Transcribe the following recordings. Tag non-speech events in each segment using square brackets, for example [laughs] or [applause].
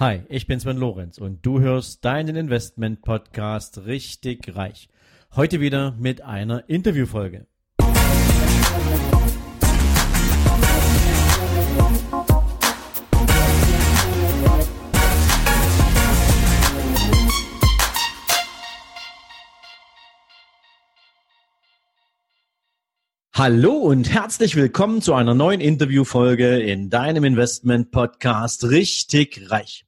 Hi, ich bin Sven Lorenz und du hörst deinen Investment Podcast richtig reich. Heute wieder mit einer Interviewfolge. Hallo und herzlich willkommen zu einer neuen Interviewfolge in deinem Investment Podcast Richtig Reich.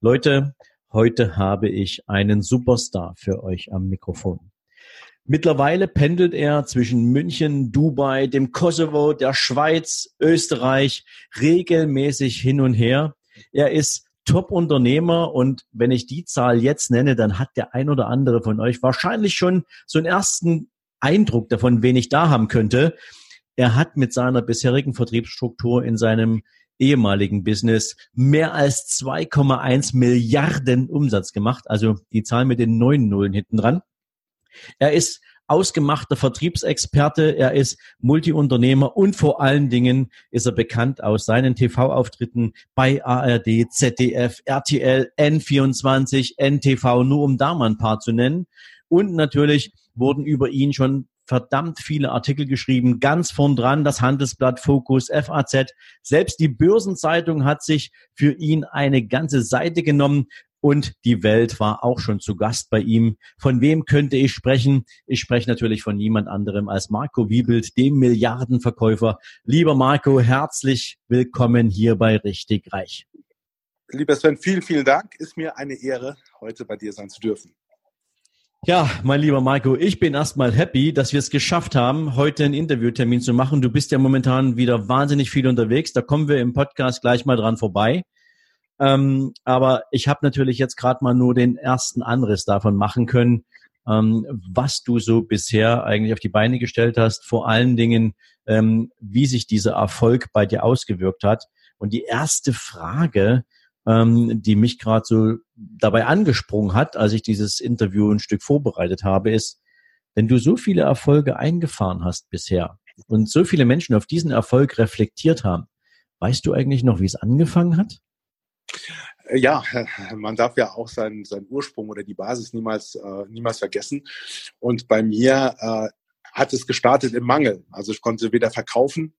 Leute, heute habe ich einen Superstar für euch am Mikrofon. Mittlerweile pendelt er zwischen München, Dubai, dem Kosovo, der Schweiz, Österreich regelmäßig hin und her. Er ist Top-Unternehmer und wenn ich die Zahl jetzt nenne, dann hat der ein oder andere von euch wahrscheinlich schon so einen ersten Eindruck davon, wen ich da haben könnte. Er hat mit seiner bisherigen Vertriebsstruktur in seinem ehemaligen Business mehr als 2,1 Milliarden Umsatz gemacht. Also die Zahl mit den neun Nullen hinten dran. Er ist ausgemachter Vertriebsexperte, er ist Multiunternehmer und vor allen Dingen ist er bekannt aus seinen TV-Auftritten bei ARD, ZDF, RTL, N24, NTV, nur um da mal ein paar zu nennen. Und natürlich wurden über ihn schon verdammt viele Artikel geschrieben, ganz vorn dran das Handelsblatt, Fokus, FAZ. Selbst die Börsenzeitung hat sich für ihn eine ganze Seite genommen und die Welt war auch schon zu Gast bei ihm. Von wem könnte ich sprechen? Ich spreche natürlich von niemand anderem als Marco Wiebelt, dem Milliardenverkäufer. Lieber Marco, herzlich willkommen hier bei Richtig Reich. Lieber Sven, vielen, vielen Dank. Ist mir eine Ehre, heute bei dir sein zu dürfen. Ja, mein lieber Marco, ich bin erstmal happy, dass wir es geschafft haben, heute einen Interviewtermin zu machen. Du bist ja momentan wieder wahnsinnig viel unterwegs. Da kommen wir im Podcast gleich mal dran vorbei. Ähm, aber ich habe natürlich jetzt gerade mal nur den ersten Anriss davon machen können, ähm, was du so bisher eigentlich auf die Beine gestellt hast. Vor allen Dingen, ähm, wie sich dieser Erfolg bei dir ausgewirkt hat. Und die erste Frage, ähm, die mich gerade so dabei angesprungen hat, als ich dieses Interview ein Stück vorbereitet habe, ist, wenn du so viele Erfolge eingefahren hast bisher und so viele Menschen auf diesen Erfolg reflektiert haben, weißt du eigentlich noch, wie es angefangen hat? Ja, [laughs] man darf ja auch seinen, seinen Ursprung oder die Basis niemals, äh, niemals vergessen. Und bei mir äh, hat es gestartet im Mangel. Also ich konnte weder verkaufen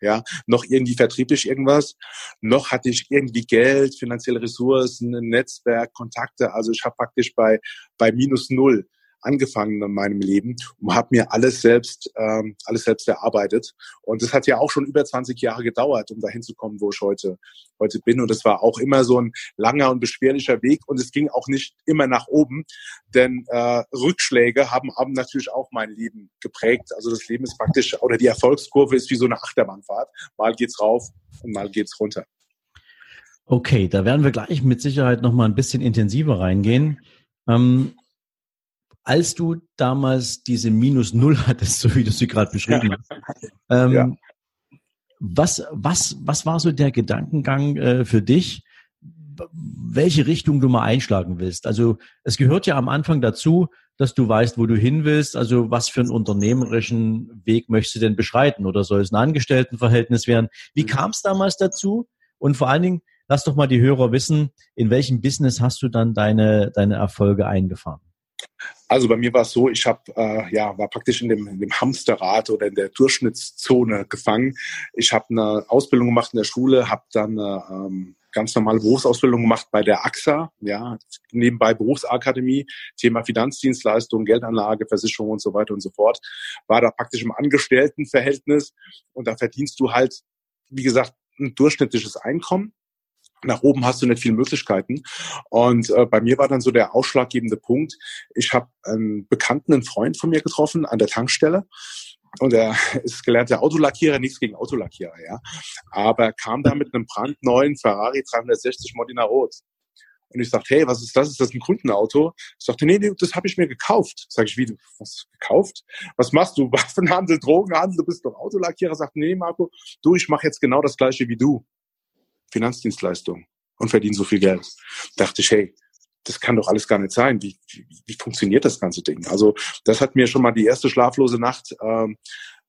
ja, noch irgendwie vertrieblich irgendwas, noch hatte ich irgendwie Geld, finanzielle Ressourcen, ein Netzwerk, Kontakte. Also ich habe praktisch bei, bei minus null angefangen in meinem Leben und habe mir alles selbst, ähm, alles selbst erarbeitet. Und das hat ja auch schon über 20 Jahre gedauert, um dahin zu kommen, wo ich heute, heute bin. Und es war auch immer so ein langer und beschwerlicher Weg. Und es ging auch nicht immer nach oben, denn äh, Rückschläge haben, haben natürlich auch mein Leben geprägt. Also das Leben ist praktisch, oder die Erfolgskurve ist wie so eine Achterbahnfahrt. Mal geht's rauf und mal geht's runter. Okay, da werden wir gleich mit Sicherheit noch mal ein bisschen intensiver reingehen. Ähm, als du damals diese minus null hattest, [laughs] so wie du sie gerade beschrieben hast, ähm, ja. was, was, was war so der Gedankengang äh, für dich, welche Richtung du mal einschlagen willst? Also es gehört ja am Anfang dazu, dass du weißt, wo du hin willst. Also was für einen unternehmerischen Weg möchtest du denn beschreiten? Oder soll es ein Angestelltenverhältnis werden? Wie mhm. kam es damals dazu? Und vor allen Dingen, lass doch mal die Hörer wissen, in welchem Business hast du dann deine, deine Erfolge eingefahren? Also bei mir war es so, ich habe äh, ja war praktisch in dem, in dem Hamsterrad oder in der Durchschnittszone gefangen. Ich habe eine Ausbildung gemacht in der Schule, habe dann eine ähm, ganz normale Berufsausbildung gemacht bei der AXA, ja nebenbei Berufsakademie, Thema Finanzdienstleistung, Geldanlage, Versicherung und so weiter und so fort. War da praktisch im Angestelltenverhältnis und da verdienst du halt, wie gesagt, ein durchschnittliches Einkommen nach oben hast du nicht viele Möglichkeiten. Und äh, bei mir war dann so der ausschlaggebende Punkt. Ich habe einen Bekannten, einen Freund von mir getroffen an der Tankstelle. Und er [laughs] ist gelernter Autolackierer, nichts gegen Autolackierer, ja. Aber kam da mit einem brandneuen Ferrari 360 Modena Rot. Und ich sagte, hey, was ist das? Ist das ein Kundenauto? Ich sagte, nee, nee, das habe ich mir gekauft. Sag ich, wie, du was gekauft? Was machst du? [laughs] Waffenhandel, Drogenhandel, du bist doch Autolackierer. Sagt, nee, Marco, du, ich mache jetzt genau das gleiche wie du. Finanzdienstleistung und verdienen so viel Geld. dachte ich, hey, das kann doch alles gar nicht sein. Wie, wie, wie funktioniert das ganze Ding? Also das hat mir schon mal die erste schlaflose Nacht ähm,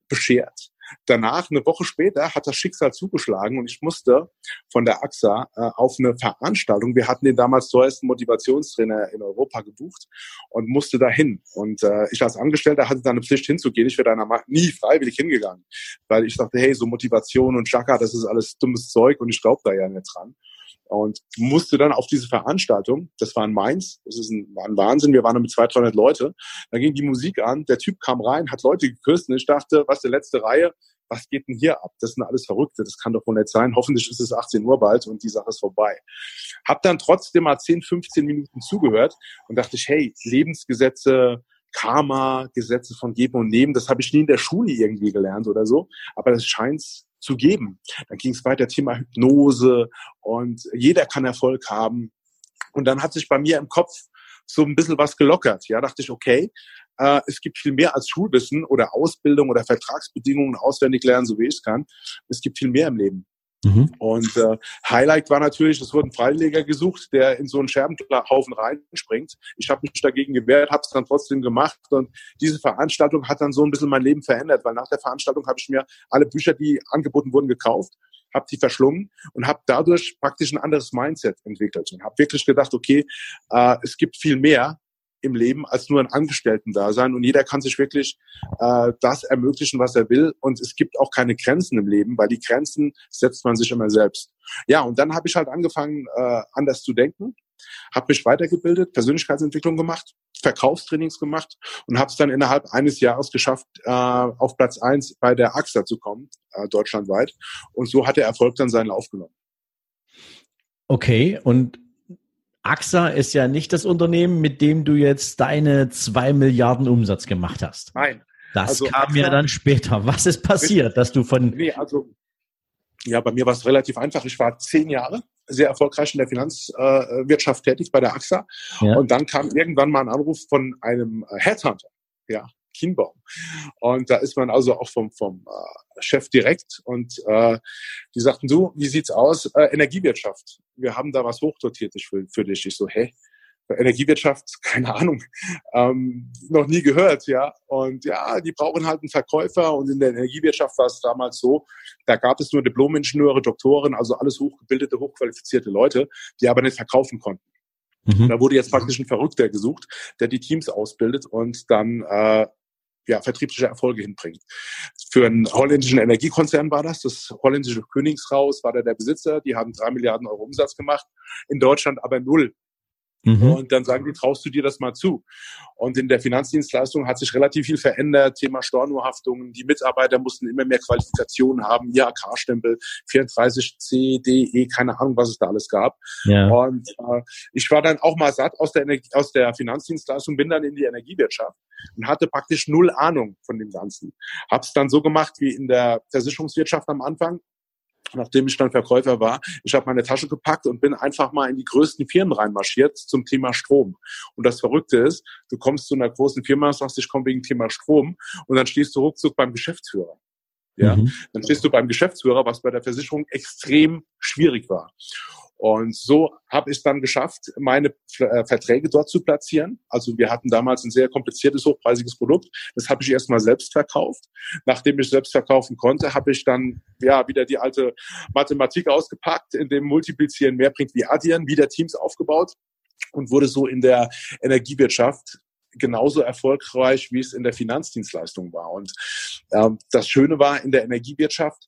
beschert. Danach, eine Woche später, hat das Schicksal zugeschlagen und ich musste von der AXA äh, auf eine Veranstaltung, wir hatten den damals teuersten Motivationstrainer in Europa gebucht und musste dahin. Und äh, ich als Angestellter hatte dann eine Pflicht hinzugehen. Ich wäre da nie freiwillig hingegangen, weil ich dachte, hey, so Motivation und Chaka, das ist alles dummes Zeug und ich glaube da ja nicht dran und musste dann auf diese Veranstaltung, das war in Mainz, das ist ein, war ein Wahnsinn, wir waren mit 200, 300 Leute, da ging die Musik an, der Typ kam rein, hat Leute geküsst und ich dachte, was, der letzte Reihe, was geht denn hier ab? Das sind alles Verrückte, das kann doch wohl nicht sein. Hoffentlich ist es 18 Uhr bald und die Sache ist vorbei. Hab dann trotzdem mal 10, 15 Minuten zugehört und dachte ich, hey, Lebensgesetze, Karma, Gesetze von Geben und Nehmen, das habe ich nie in der Schule irgendwie gelernt oder so, aber das scheint zu geben. Dann ging es weiter Thema Hypnose und jeder kann Erfolg haben. Und dann hat sich bei mir im Kopf so ein bisschen was gelockert. Ja, dachte ich, okay, äh, es gibt viel mehr als Schulwissen oder Ausbildung oder Vertragsbedingungen auswendig lernen, so wie ich es kann. Es gibt viel mehr im Leben. Mhm. Und äh, Highlight war natürlich, es wurde ein Freileger gesucht, der in so einen Scherbenhaufen reinspringt. Ich habe mich dagegen gewehrt, habe es dann trotzdem gemacht und diese Veranstaltung hat dann so ein bisschen mein Leben verändert, weil nach der Veranstaltung habe ich mir alle Bücher, die angeboten wurden, gekauft habe die verschlungen und habe dadurch praktisch ein anderes Mindset entwickelt und habe wirklich gedacht, okay, äh, es gibt viel mehr im Leben als nur ein Angestellten-Dasein und jeder kann sich wirklich äh, das ermöglichen, was er will und es gibt auch keine Grenzen im Leben, weil die Grenzen setzt man sich immer selbst. Ja, und dann habe ich halt angefangen, äh, anders zu denken, habe mich weitergebildet, Persönlichkeitsentwicklung gemacht, Verkaufstrainings gemacht und habe es dann innerhalb eines Jahres geschafft, äh, auf Platz eins bei der AXA zu kommen, äh, deutschlandweit. Und so hat der Erfolg dann seinen Lauf genommen. Okay, und AXA ist ja nicht das Unternehmen, mit dem du jetzt deine zwei Milliarden Umsatz gemacht hast. Nein. Das also kam AXA, ja dann später. Was ist passiert, dass du von. Nee, also, ja, bei mir war es relativ einfach. Ich war zehn Jahre sehr erfolgreich in der Finanzwirtschaft äh, tätig bei der AXA. Ja. Und dann kam irgendwann mal ein Anruf von einem Headhunter. Ja, Kienbaum. Und da ist man also auch vom, vom äh, Chef direkt und äh, die sagten, du, wie sieht's aus? Äh, Energiewirtschaft. Wir haben da was hochdotiertes für, für dich. Ich so, hä? Energiewirtschaft, [laughs] keine Ahnung, ähm, noch nie gehört, ja. Und ja, die brauchen halt einen Verkäufer und in der Energiewirtschaft war es damals so, da gab es nur Diplomingenieure, Doktoren, also alles hochgebildete, hochqualifizierte Leute, die aber nicht verkaufen konnten. Mhm. Da wurde jetzt praktisch ein Verrückter gesucht, der die Teams ausbildet und dann äh, ja, vertriebliche Erfolge hinbringt. Für einen holländischen Energiekonzern war das, das holländische Königshaus war da der Besitzer, die haben drei Milliarden Euro Umsatz gemacht, in Deutschland aber null. Mhm. Und dann sagen die, traust du dir das mal zu? Und in der Finanzdienstleistung hat sich relativ viel verändert. Thema Stornohaftungen. Die Mitarbeiter mussten immer mehr Qualifikationen haben. IHK-Stempel, 34C, D, E, keine Ahnung, was es da alles gab. Ja. Und äh, ich war dann auch mal satt aus der, Energie, aus der Finanzdienstleistung, bin dann in die Energiewirtschaft und hatte praktisch null Ahnung von dem Ganzen. Hab's dann so gemacht wie in der Versicherungswirtschaft am Anfang nachdem ich dann Verkäufer war, ich habe meine Tasche gepackt und bin einfach mal in die größten Firmen reinmarschiert zum Thema Strom. Und das Verrückte ist, du kommst zu einer großen Firma, sagst, ich komme wegen Thema Strom und dann stehst du ruckzuck beim Geschäftsführer. Ja, mhm. dann stehst du beim Geschäftsführer, was bei der Versicherung extrem schwierig war. Und so habe ich es dann geschafft, meine äh, Verträge dort zu platzieren. Also wir hatten damals ein sehr kompliziertes, hochpreisiges Produkt. Das habe ich erstmal selbst verkauft. Nachdem ich selbst verkaufen konnte, habe ich dann ja wieder die alte Mathematik ausgepackt, in dem Multiplizieren mehr bringt wie Addieren, wieder Teams aufgebaut und wurde so in der Energiewirtschaft genauso erfolgreich, wie es in der Finanzdienstleistung war. Und ähm, das Schöne war in der Energiewirtschaft,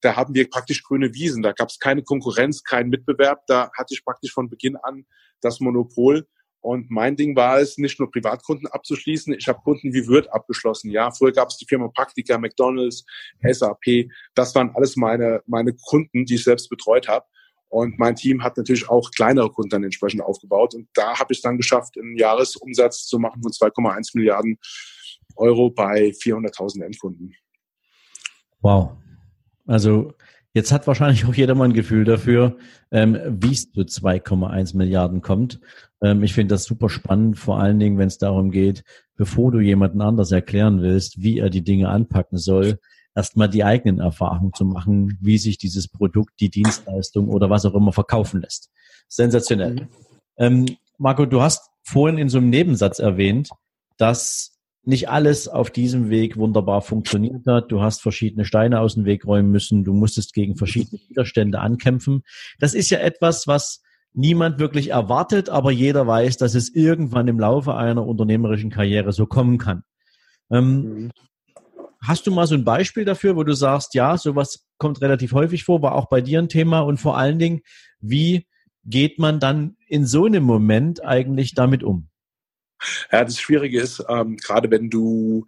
da haben wir praktisch grüne Wiesen. Da gab es keine Konkurrenz, keinen Mitbewerb. Da hatte ich praktisch von Beginn an das Monopol. Und mein Ding war es, nicht nur Privatkunden abzuschließen. Ich habe Kunden wie Wirt abgeschlossen. Ja, früher gab es die Firma Praktika, McDonald's, SAP. Das waren alles meine meine Kunden, die ich selbst betreut habe. Und mein Team hat natürlich auch kleinere Kunden dann entsprechend aufgebaut. Und da habe ich dann geschafft, einen Jahresumsatz zu machen von 2,1 Milliarden Euro bei 400.000 Endkunden. Wow, also jetzt hat wahrscheinlich auch jeder mal ein Gefühl dafür, ähm, wie es zu 2,1 Milliarden kommt. Ähm, ich finde das super spannend, vor allen Dingen, wenn es darum geht, bevor du jemanden anders erklären willst, wie er die Dinge anpacken soll, erstmal die eigenen Erfahrungen zu machen, wie sich dieses Produkt, die Dienstleistung oder was auch immer verkaufen lässt. Sensationell. Mhm. Ähm, Marco, du hast vorhin in so einem Nebensatz erwähnt, dass nicht alles auf diesem Weg wunderbar funktioniert hat. Du hast verschiedene Steine aus dem Weg räumen müssen. Du musstest gegen verschiedene Widerstände ankämpfen. Das ist ja etwas, was niemand wirklich erwartet, aber jeder weiß, dass es irgendwann im Laufe einer unternehmerischen Karriere so kommen kann. Ähm. Hast du mal so ein Beispiel dafür, wo du sagst, ja, sowas kommt relativ häufig vor, war auch bei dir ein Thema und vor allen Dingen, wie geht man dann in so einem Moment eigentlich damit um? Ja, das Schwierige ist, ähm, gerade wenn du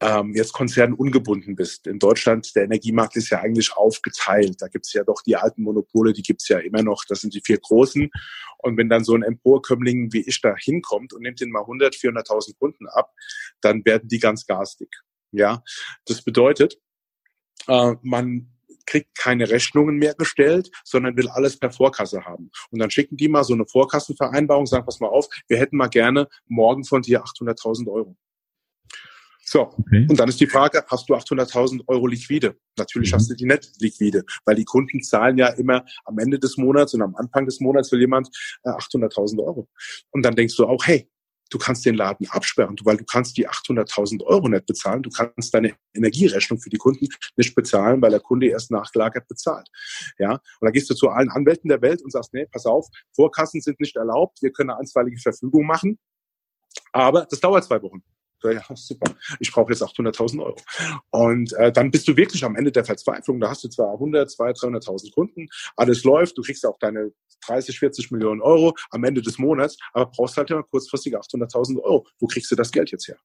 ähm, jetzt konzernungebunden bist. In Deutschland, der Energiemarkt ist ja eigentlich aufgeteilt. Da gibt es ja doch die alten Monopole, die gibt es ja immer noch. Das sind die vier großen. Und wenn dann so ein Emporkömmling wie ich da hinkommt und nimmt den mal 100, 400.000 Kunden ab, dann werden die ganz garstig. Ja, das bedeutet, äh, man kriegt keine Rechnungen mehr gestellt, sondern will alles per Vorkasse haben. Und dann schicken die mal so eine Vorkassenvereinbarung, sagen, pass mal auf, wir hätten mal gerne morgen von dir 800.000 Euro. So, okay. und dann ist die Frage, hast du 800.000 Euro liquide? Natürlich mhm. hast du die nicht liquide, weil die Kunden zahlen ja immer am Ende des Monats und am Anfang des Monats will jemand äh, 800.000 Euro. Und dann denkst du auch, hey, du kannst den Laden absperren, weil du kannst die 800.000 Euro nicht bezahlen. Du kannst deine Energierechnung für die Kunden nicht bezahlen, weil der Kunde erst nachgelagert bezahlt. Ja, und dann gehst du zu allen Anwälten der Welt und sagst, nee, pass auf, Vorkassen sind nicht erlaubt, wir können eine einstweilige Verfügung machen, aber das dauert zwei Wochen. Ja, super. Ich brauche jetzt 800.000 Euro. Und äh, dann bist du wirklich am Ende der Verzweiflung. Da hast du zwar 100, 200, 300.000 Kunden, alles läuft, du kriegst auch deine 30, 40 Millionen Euro am Ende des Monats, aber brauchst halt immer kurzfristig 800.000 Euro. Wo kriegst du das Geld jetzt her?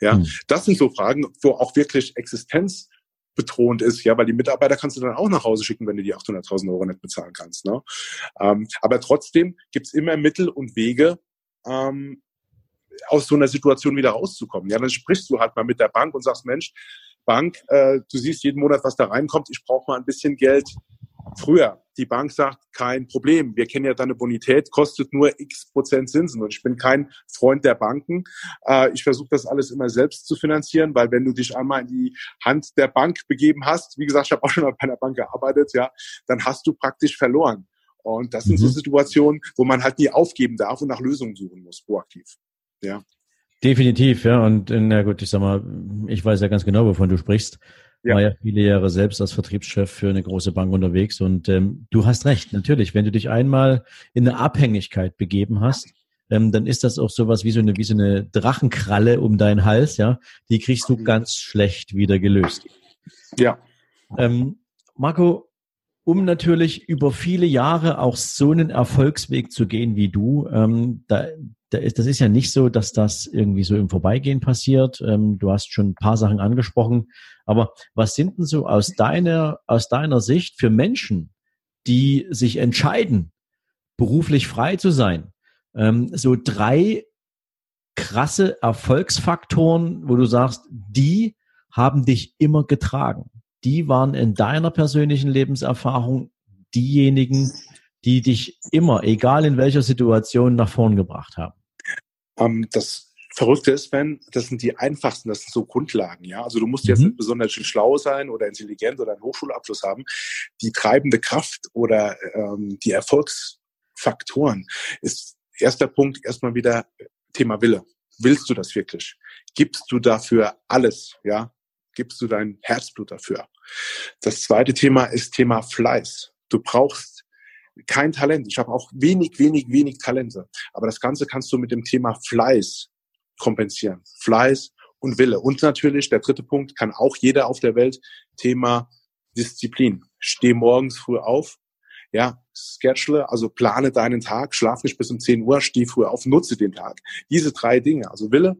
Ja, hm. das sind so Fragen, wo auch wirklich Existenz bedrohend ist, ja, weil die Mitarbeiter kannst du dann auch nach Hause schicken, wenn du die 800.000 Euro nicht bezahlen kannst. Ne? Ähm, aber trotzdem gibt's immer Mittel und Wege, ähm, aus so einer Situation wieder rauszukommen. Ja, dann sprichst du halt mal mit der Bank und sagst, Mensch, Bank, äh, du siehst jeden Monat, was da reinkommt, ich brauche mal ein bisschen Geld früher. Die Bank sagt, kein Problem, wir kennen ja deine Bonität, kostet nur x Prozent Zinsen. Und ich bin kein Freund der Banken. Äh, ich versuche das alles immer selbst zu finanzieren, weil wenn du dich einmal in die Hand der Bank begeben hast, wie gesagt, ich habe auch schon mal bei einer Bank gearbeitet, ja, dann hast du praktisch verloren. Und das sind mhm. so Situationen, wo man halt nie aufgeben darf und nach Lösungen suchen muss, proaktiv. Ja. Definitiv, ja. Und äh, na gut, ich sag mal, ich weiß ja ganz genau, wovon du sprichst. Ja. War ja viele Jahre selbst als Vertriebschef für eine große Bank unterwegs und ähm, du hast recht, natürlich, wenn du dich einmal in eine Abhängigkeit begeben hast, ähm, dann ist das auch sowas wie so eine wie so eine Drachenkralle um deinen Hals, ja. Die kriegst du ganz schlecht wieder gelöst. Ja. Ähm, Marco, um natürlich über viele Jahre auch so einen Erfolgsweg zu gehen wie du, ähm, da, das ist ja nicht so, dass das irgendwie so im Vorbeigehen passiert. Ähm, du hast schon ein paar Sachen angesprochen. Aber was sind denn so aus deiner, aus deiner Sicht für Menschen, die sich entscheiden, beruflich frei zu sein, ähm, so drei krasse Erfolgsfaktoren, wo du sagst, die haben dich immer getragen. Die waren in deiner persönlichen Lebenserfahrung diejenigen, die dich immer, egal in welcher Situation, nach vorn gebracht haben. Ähm, das Verrückte ist, Ben, das sind die einfachsten, das sind so Grundlagen, ja. Also du musst jetzt mhm. nicht besonders schlau sein oder intelligent oder einen Hochschulabschluss haben. Die treibende Kraft oder ähm, die Erfolgsfaktoren ist erster Punkt erstmal wieder Thema Wille. Willst du das wirklich? Gibst du dafür alles, ja? Gibst du dein Herzblut dafür? Das zweite Thema ist Thema Fleiß. Du brauchst kein Talent. Ich habe auch wenig, wenig, wenig Talente. Aber das Ganze kannst du mit dem Thema Fleiß kompensieren. Fleiß und Wille. Und natürlich, der dritte Punkt, kann auch jeder auf der Welt, Thema Disziplin. Steh morgens früh auf, ja, schedule, also plane deinen Tag, schlaf nicht bis um 10 Uhr, steh früh auf, nutze den Tag. Diese drei Dinge, also Wille,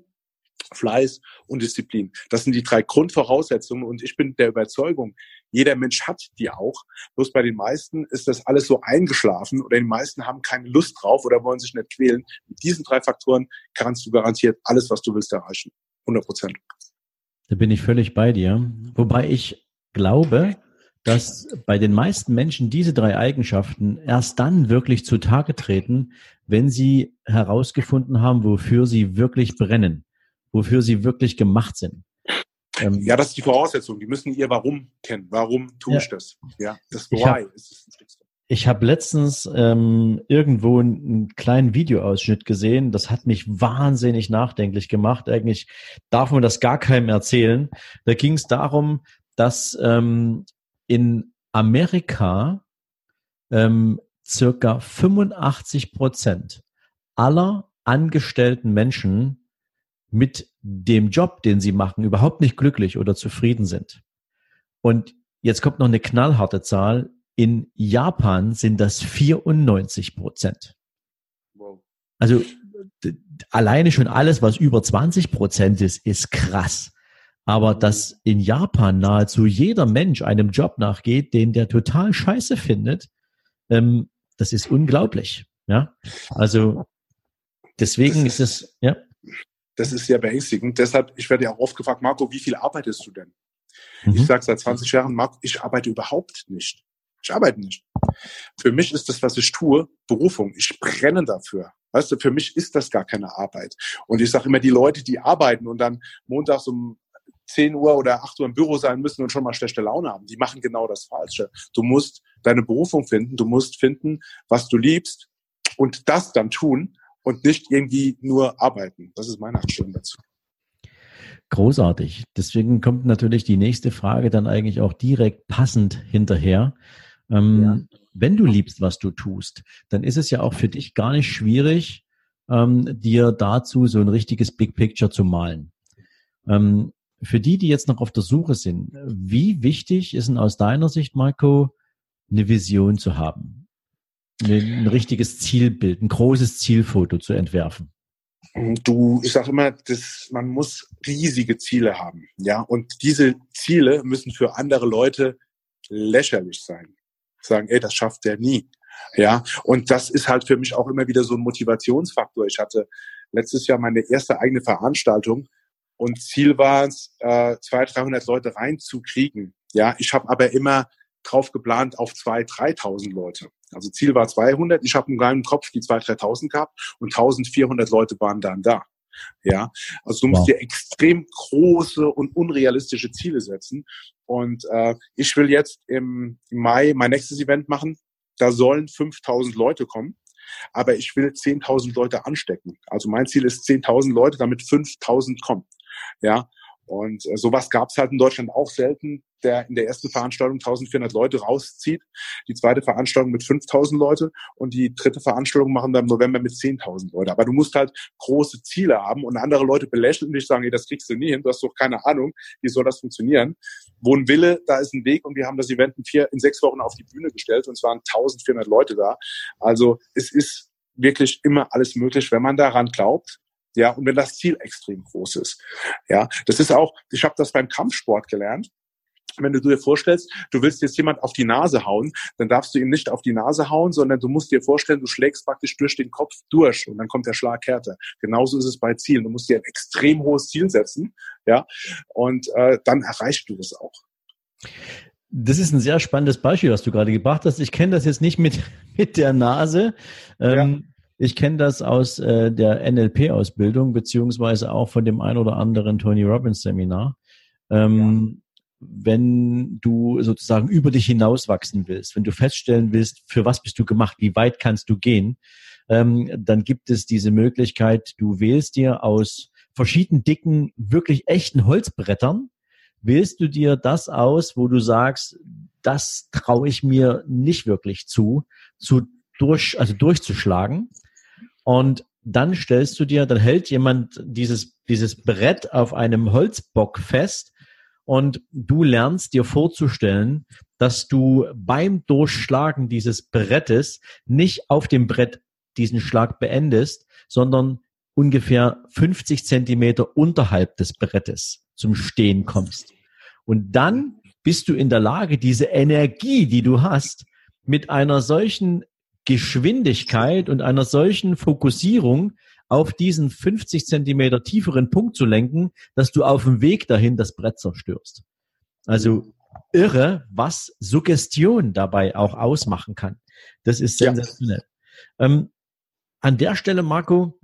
Fleiß und Disziplin. Das sind die drei Grundvoraussetzungen und ich bin der Überzeugung, jeder Mensch hat die auch. Bloß bei den meisten ist das alles so eingeschlafen oder die meisten haben keine Lust drauf oder wollen sich nicht quälen. Mit diesen drei Faktoren kannst du garantiert alles, was du willst, erreichen. 100 Prozent. Da bin ich völlig bei dir. Wobei ich glaube, dass bei den meisten Menschen diese drei Eigenschaften erst dann wirklich zutage treten, wenn sie herausgefunden haben, wofür sie wirklich brennen wofür sie wirklich gemacht sind. Ähm, ja, das ist die Voraussetzung. Die müssen ihr Warum kennen. Warum tue ja. ich das? Ja, das Why hab, ist das Wichtigste. ich habe letztens ähm, irgendwo einen kleinen Videoausschnitt gesehen. Das hat mich wahnsinnig nachdenklich gemacht. Eigentlich darf man das gar keinem erzählen. Da ging es darum, dass ähm, in Amerika ähm, circa 85 Prozent aller angestellten Menschen mit dem Job, den sie machen, überhaupt nicht glücklich oder zufrieden sind. Und jetzt kommt noch eine knallharte Zahl. In Japan sind das 94 Prozent. Wow. Also alleine schon alles, was über 20 Prozent ist, ist krass. Aber mhm. dass in Japan nahezu jeder Mensch einem Job nachgeht, den der total scheiße findet, ähm, das ist unglaublich. Ja, also deswegen ist, ist es, ja. Das ist sehr beängstigend. Deshalb, ich werde ja auch oft gefragt, Marco, wie viel arbeitest du denn? Mhm. Ich sage seit 20 Jahren, Marco, ich arbeite überhaupt nicht. Ich arbeite nicht. Für mich ist das, was ich tue, Berufung. Ich brenne dafür. Weißt du, für mich ist das gar keine Arbeit. Und ich sage immer, die Leute, die arbeiten und dann montags um 10 Uhr oder 8 Uhr im Büro sein müssen und schon mal schlechte Laune haben, die machen genau das Falsche. Du musst deine Berufung finden, du musst finden, was du liebst und das dann tun und nicht irgendwie nur arbeiten. Das ist meine Einstellung dazu. Großartig. Deswegen kommt natürlich die nächste Frage dann eigentlich auch direkt passend hinterher. Ähm, ja. Wenn du liebst, was du tust, dann ist es ja auch für dich gar nicht schwierig, ähm, dir dazu so ein richtiges Big Picture zu malen. Ähm, für die, die jetzt noch auf der Suche sind, wie wichtig ist denn aus deiner Sicht, Marco, eine Vision zu haben? Ein richtiges Zielbild, ein großes Zielfoto zu entwerfen? Du, ich sage immer, das, man muss riesige Ziele haben, ja, und diese Ziele müssen für andere Leute lächerlich sein sagen, ey, das schafft der nie. Ja, und das ist halt für mich auch immer wieder so ein Motivationsfaktor. Ich hatte letztes Jahr meine erste eigene Veranstaltung und Ziel war es, äh, 200, 300 Leute reinzukriegen. Ja, ich habe aber immer drauf geplant auf 2.000, 3.000 Leute. Also Ziel war 200. Ich habe im kleinen Kopf die 2.000, 3.000 gehabt und 1.400 Leute waren dann da. Ja, also du musst wow. dir extrem große und unrealistische Ziele setzen. Und äh, ich will jetzt im Mai mein nächstes Event machen. Da sollen 5000 Leute kommen. Aber ich will 10.000 Leute anstecken. Also mein Ziel ist 10.000 Leute, damit 5.000 kommen. Ja, und äh, sowas gab es halt in Deutschland auch selten, der in der ersten Veranstaltung 1400 Leute rauszieht, die zweite Veranstaltung mit 5000 Leute und die dritte Veranstaltung machen wir im November mit 10.000 Leute. Aber du musst halt große Ziele haben und andere Leute belächeln dich, sagen, ey, das kriegst du nie hin, du hast doch keine Ahnung, wie soll das funktionieren. Wo ein Wille, da ist ein Weg und wir haben das Event in, vier, in sechs Wochen auf die Bühne gestellt und es waren 1400 Leute da. Also es ist wirklich immer alles möglich, wenn man daran glaubt ja, und wenn das Ziel extrem groß ist. Ja, das ist auch, ich habe das beim Kampfsport gelernt. Wenn du dir vorstellst, du willst jetzt jemand auf die Nase hauen, dann darfst du ihm nicht auf die Nase hauen, sondern du musst dir vorstellen, du schlägst praktisch durch den Kopf durch und dann kommt der Schlag härter. Genauso ist es bei Zielen. Du musst dir ein extrem hohes Ziel setzen, ja, und äh, dann erreichst du das auch. Das ist ein sehr spannendes Beispiel, was du gerade gebracht hast. Ich kenne das jetzt nicht mit, [laughs] mit der Nase. Ähm, ich kenne das aus äh, der NLP-Ausbildung, beziehungsweise auch von dem ein oder anderen Tony Robbins Seminar. Ähm, ja. Wenn du sozusagen über dich hinauswachsen willst, wenn du feststellen willst, für was bist du gemacht, wie weit kannst du gehen, ähm, dann gibt es diese Möglichkeit, du wählst dir aus verschiedenen dicken, wirklich echten Holzbrettern, wählst du dir das aus, wo du sagst, das traue ich mir nicht wirklich zu, zu durch, also durchzuschlagen. Und dann stellst du dir, dann hält jemand dieses, dieses Brett auf einem Holzbock fest und du lernst dir vorzustellen, dass du beim Durchschlagen dieses Brettes nicht auf dem Brett diesen Schlag beendest, sondern ungefähr 50 Zentimeter unterhalb des Brettes zum Stehen kommst. Und dann bist du in der Lage, diese Energie, die du hast, mit einer solchen Geschwindigkeit und einer solchen Fokussierung auf diesen 50 Zentimeter tieferen Punkt zu lenken, dass du auf dem Weg dahin das Brett zerstörst. Also irre, was Suggestion dabei auch ausmachen kann. Das ist sensationell. Ja. Ähm, an der Stelle, Marco,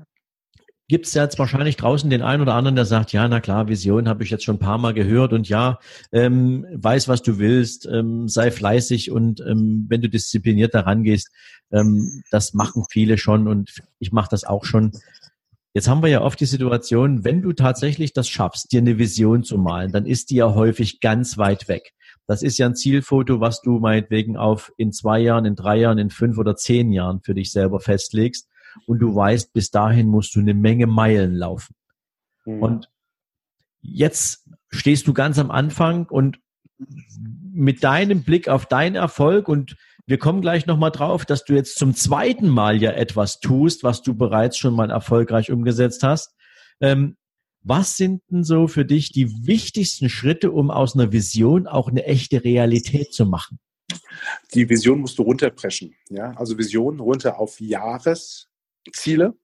gibt es jetzt wahrscheinlich draußen den einen oder anderen, der sagt, ja, na klar, Vision habe ich jetzt schon ein paar Mal gehört und ja, ähm, weiß, was du willst, ähm, sei fleißig und ähm, wenn du diszipliniert daran gehst, ähm, das machen viele schon und ich mache das auch schon. Jetzt haben wir ja oft die Situation, wenn du tatsächlich das schaffst, dir eine Vision zu malen, dann ist die ja häufig ganz weit weg. Das ist ja ein Zielfoto, was du meinetwegen auf in zwei Jahren, in drei Jahren, in fünf oder zehn Jahren für dich selber festlegst und du weißt, bis dahin musst du eine Menge Meilen laufen. Mhm. Und jetzt stehst du ganz am Anfang und mit deinem Blick auf deinen Erfolg und wir kommen gleich nochmal drauf, dass du jetzt zum zweiten Mal ja etwas tust, was du bereits schon mal erfolgreich umgesetzt hast. Ähm, was sind denn so für dich die wichtigsten Schritte, um aus einer Vision auch eine echte Realität zu machen? Die Vision musst du runterbrechen. Ja? Also Vision runter auf Jahres, Ziele,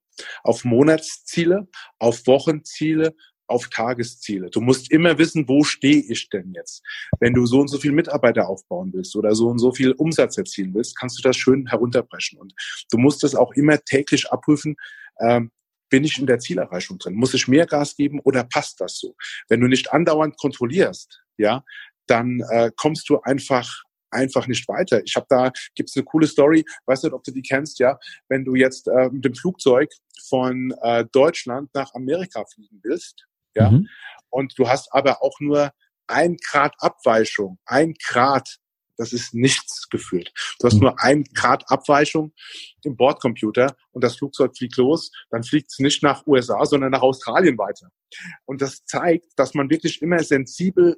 auf Monatsziele, auf Wochenziele, auf Tagesziele. Du musst immer wissen, wo stehe ich denn jetzt? Wenn du so und so viel Mitarbeiter aufbauen willst oder so und so viel Umsatz erzielen willst, kannst du das schön herunterbrechen. Und du musst das auch immer täglich abprüfen. Ähm, bin ich in der Zielerreichung drin? Muss ich mehr Gas geben oder passt das so? Wenn du nicht andauernd kontrollierst, ja, dann äh, kommst du einfach einfach nicht weiter. Ich habe da, gibt's eine coole Story, weiß nicht, ob du die kennst, ja, wenn du jetzt äh, mit dem Flugzeug von äh, Deutschland nach Amerika fliegen willst, ja, mhm. und du hast aber auch nur ein Grad Abweichung, ein Grad, das ist nichts gefühlt. Du hast mhm. nur ein Grad Abweichung im Bordcomputer und das Flugzeug fliegt los, dann fliegt es nicht nach USA, sondern nach Australien weiter. Und das zeigt, dass man wirklich immer sensibel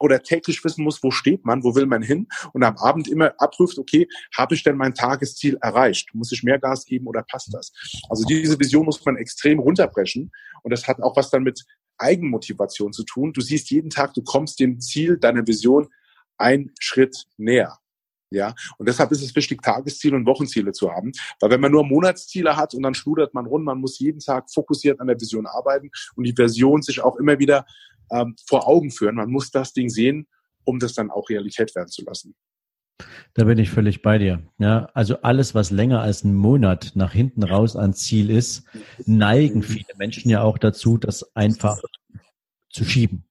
oder täglich wissen muss, wo steht man, wo will man hin und am Abend immer abprüft, okay, habe ich denn mein Tagesziel erreicht? Muss ich mehr Gas geben oder passt das? Also diese Vision muss man extrem runterbrechen und das hat auch was dann mit Eigenmotivation zu tun. Du siehst jeden Tag, du kommst dem Ziel deiner Vision ein Schritt näher. Ja, und deshalb ist es wichtig, Tagesziele und Wochenziele zu haben. Weil wenn man nur Monatsziele hat und dann schludert man rum, man muss jeden Tag fokussiert an der Vision arbeiten und die Version sich auch immer wieder ähm, vor Augen führen. Man muss das Ding sehen, um das dann auch Realität werden zu lassen. Da bin ich völlig bei dir. Ja, also alles, was länger als einen Monat nach hinten raus an Ziel ist, neigen viele Menschen ja auch dazu, das einfach zu schieben.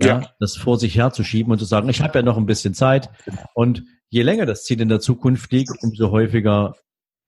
Ja, ja. das vor sich herzuschieben und zu sagen, ich habe ja noch ein bisschen Zeit. Und je länger das Ziel in der Zukunft liegt, umso häufiger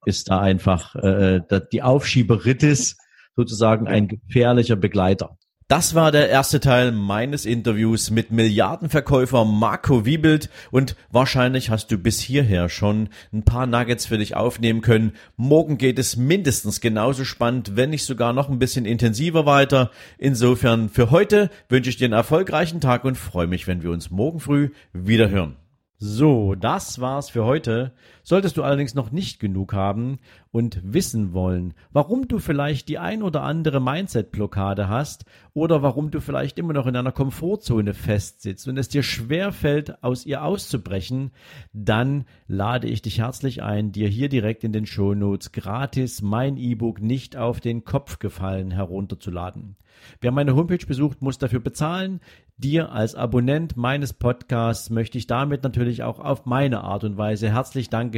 ist da einfach äh, die Aufschieberitis sozusagen ein gefährlicher Begleiter. Das war der erste Teil meines Interviews mit Milliardenverkäufer Marco Wiebelt und wahrscheinlich hast du bis hierher schon ein paar Nuggets für dich aufnehmen können. Morgen geht es mindestens genauso spannend, wenn nicht sogar noch ein bisschen intensiver weiter. Insofern für heute wünsche ich dir einen erfolgreichen Tag und freue mich, wenn wir uns morgen früh wieder hören. So, das war's für heute. Solltest du allerdings noch nicht genug haben und wissen wollen, warum du vielleicht die ein oder andere Mindset-Blockade hast oder warum du vielleicht immer noch in einer Komfortzone festsitzt und es dir schwer fällt, aus ihr auszubrechen, dann lade ich dich herzlich ein, dir hier direkt in den Shownotes gratis mein E-Book nicht auf den Kopf gefallen herunterzuladen. Wer meine Homepage besucht, muss dafür bezahlen. Dir als Abonnent meines Podcasts möchte ich damit natürlich auch auf meine Art und Weise herzlich danke